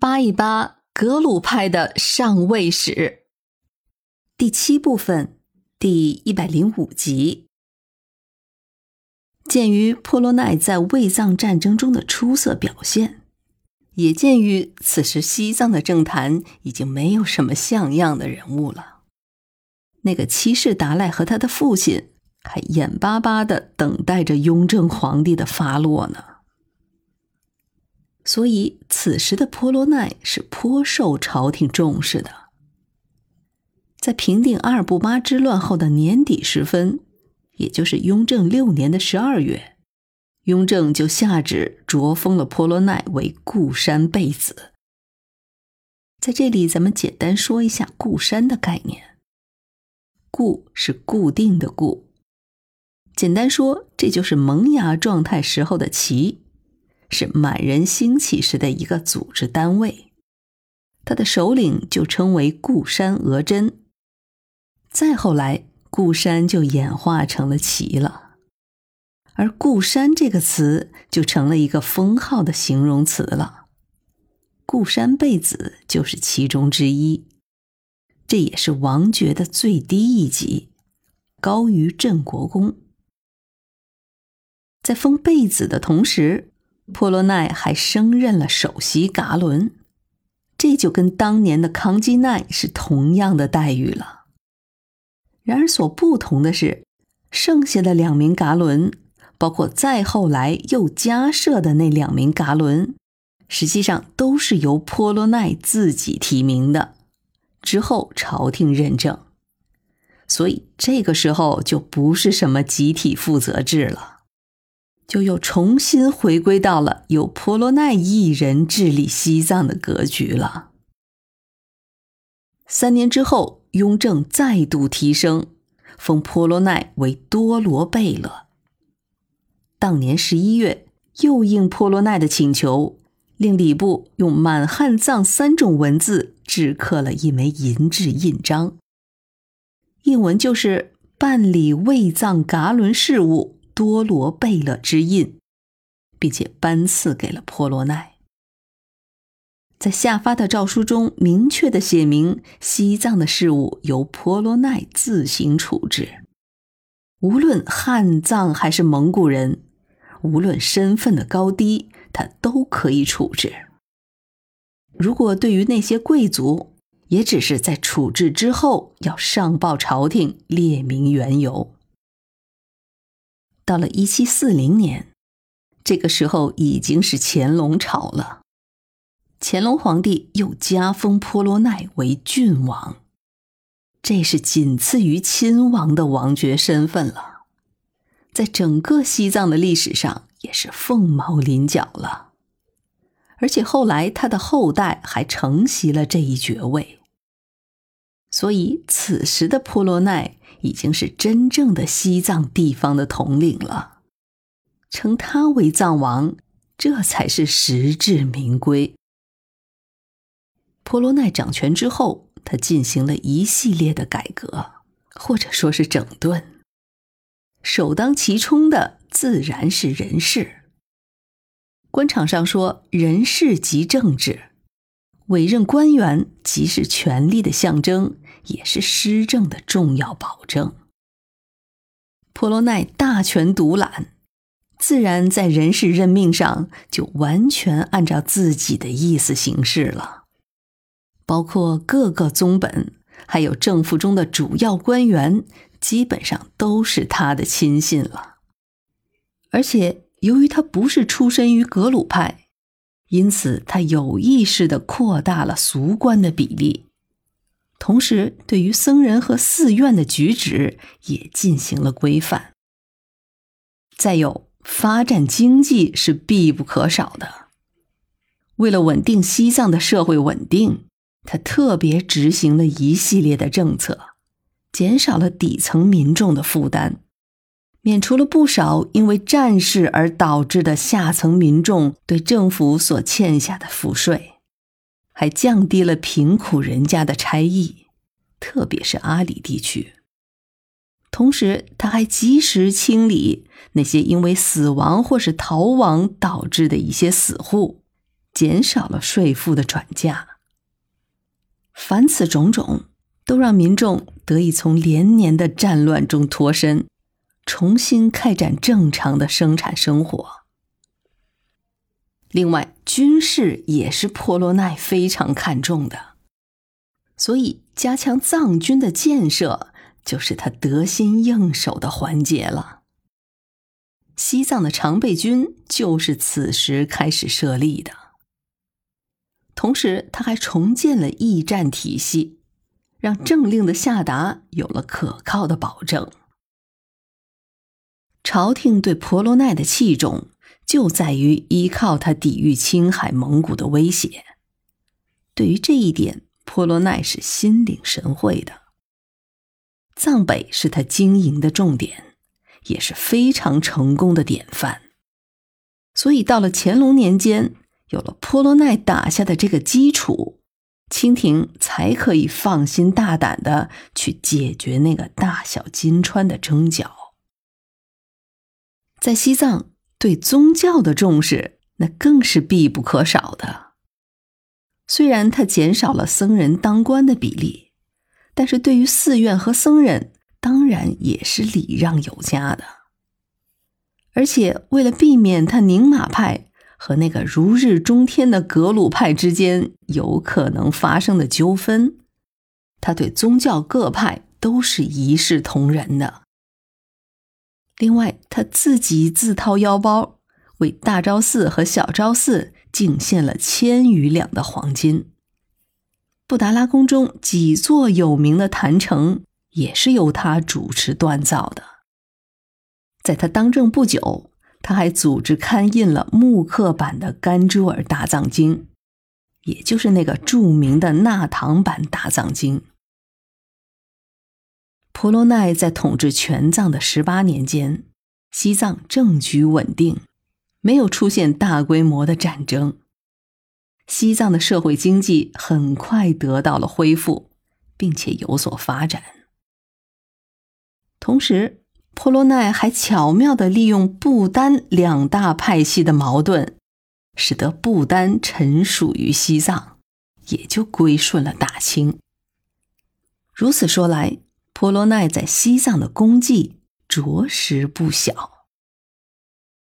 扒一扒格鲁派的上位史，第七部分第一百零五集。鉴于波罗奈在卫藏战争中的出色表现，也鉴于此时西藏的政坛已经没有什么像样的人物了，那个七世达赖和他的父亲还眼巴巴的等待着雍正皇帝的发落呢。所以，此时的波罗奈是颇受朝廷重视的。在平定阿尔布巴之乱后的年底时分，也就是雍正六年的十二月，雍正就下旨擢封了波罗奈为固山贝子。在这里，咱们简单说一下固山的概念。固是固定的固，简单说，这就是萌芽状态时候的旗。是满人兴起时的一个组织单位，他的首领就称为固山额真。再后来，固山就演化成了旗了，而固山这个词就成了一个封号的形容词了。固山贝子就是其中之一，这也是王爵的最低一级，高于镇国公。在封贝子的同时。波罗奈还升任了首席噶伦，这就跟当年的康基奈是同样的待遇了。然而，所不同的是，剩下的两名噶伦，包括再后来又加设的那两名噶伦，实际上都是由波罗奈自己提名的，之后朝廷认证，所以这个时候就不是什么集体负责制了。就又重新回归到了由婆罗奈一人治理西藏的格局了。三年之后，雍正再度提升，封婆罗奈为多罗贝勒。当年十一月，又应婆罗奈的请求，令礼部用满汉藏三种文字制刻了一枚银质印章，印文就是“办理卫藏噶伦事务”。多罗贝勒之印，并且颁赐给了婆罗奈。在下发的诏书中，明确的写明西藏的事务由婆罗奈自行处置，无论汉藏还是蒙古人，无论身份的高低，他都可以处置。如果对于那些贵族，也只是在处置之后要上报朝廷，列明缘由。到了一七四零年，这个时候已经是乾隆朝了。乾隆皇帝又加封婆罗奈为郡王，这是仅次于亲王的王爵身份了，在整个西藏的历史上也是凤毛麟角了。而且后来他的后代还承袭了这一爵位，所以此时的婆罗奈。已经是真正的西藏地方的统领了，称他为藏王，这才是实至名归。婆罗奈掌权之后，他进行了一系列的改革，或者说是整顿。首当其冲的自然是人事。官场上说，人事即政治，委任官员即是权力的象征。也是施政的重要保证。婆罗奈大权独揽，自然在人事任命上就完全按照自己的意思行事了。包括各个宗本，还有政府中的主要官员，基本上都是他的亲信了。而且，由于他不是出身于格鲁派，因此他有意识的扩大了俗官的比例。同时，对于僧人和寺院的举止也进行了规范。再有，发展经济是必不可少的。为了稳定西藏的社会稳定，他特别执行了一系列的政策，减少了底层民众的负担，免除了不少因为战事而导致的下层民众对政府所欠下的赋税。还降低了贫苦人家的差役，特别是阿里地区。同时，他还及时清理那些因为死亡或是逃亡导致的一些死户，减少了税赋的转嫁。凡此种种，都让民众得以从连年的战乱中脱身，重新开展正常的生产生活。另外，军事也是波罗奈非常看重的，所以加强藏军的建设就是他得心应手的环节了。西藏的常备军就是此时开始设立的。同时，他还重建了驿站体系，让政令的下达有了可靠的保证。朝廷对婆罗奈的器重。就在于依靠他抵御青海蒙古的威胁。对于这一点，婆罗奈是心领神会的。藏北是他经营的重点，也是非常成功的典范。所以，到了乾隆年间，有了婆罗奈打下的这个基础，清廷才可以放心大胆的去解决那个大小金川的争角。在西藏。对宗教的重视，那更是必不可少的。虽然他减少了僧人当官的比例，但是对于寺院和僧人，当然也是礼让有加的。而且为了避免他宁玛派和那个如日中天的格鲁派之间有可能发生的纠纷，他对宗教各派都是一视同仁的。另外，他自己自掏腰包为大昭寺和小昭寺敬献了千余两的黄金。布达拉宫中几座有名的坛城也是由他主持锻造的。在他当政不久，他还组织刊印了木刻版的甘珠尔大藏经，也就是那个著名的纳唐版大藏经。婆罗奈在统治全藏的十八年间，西藏政局稳定，没有出现大规模的战争。西藏的社会经济很快得到了恢复，并且有所发展。同时，婆罗奈还巧妙的利用不丹两大派系的矛盾，使得不丹臣属于西藏，也就归顺了大清。如此说来。婆罗奈在西藏的功绩着实不小。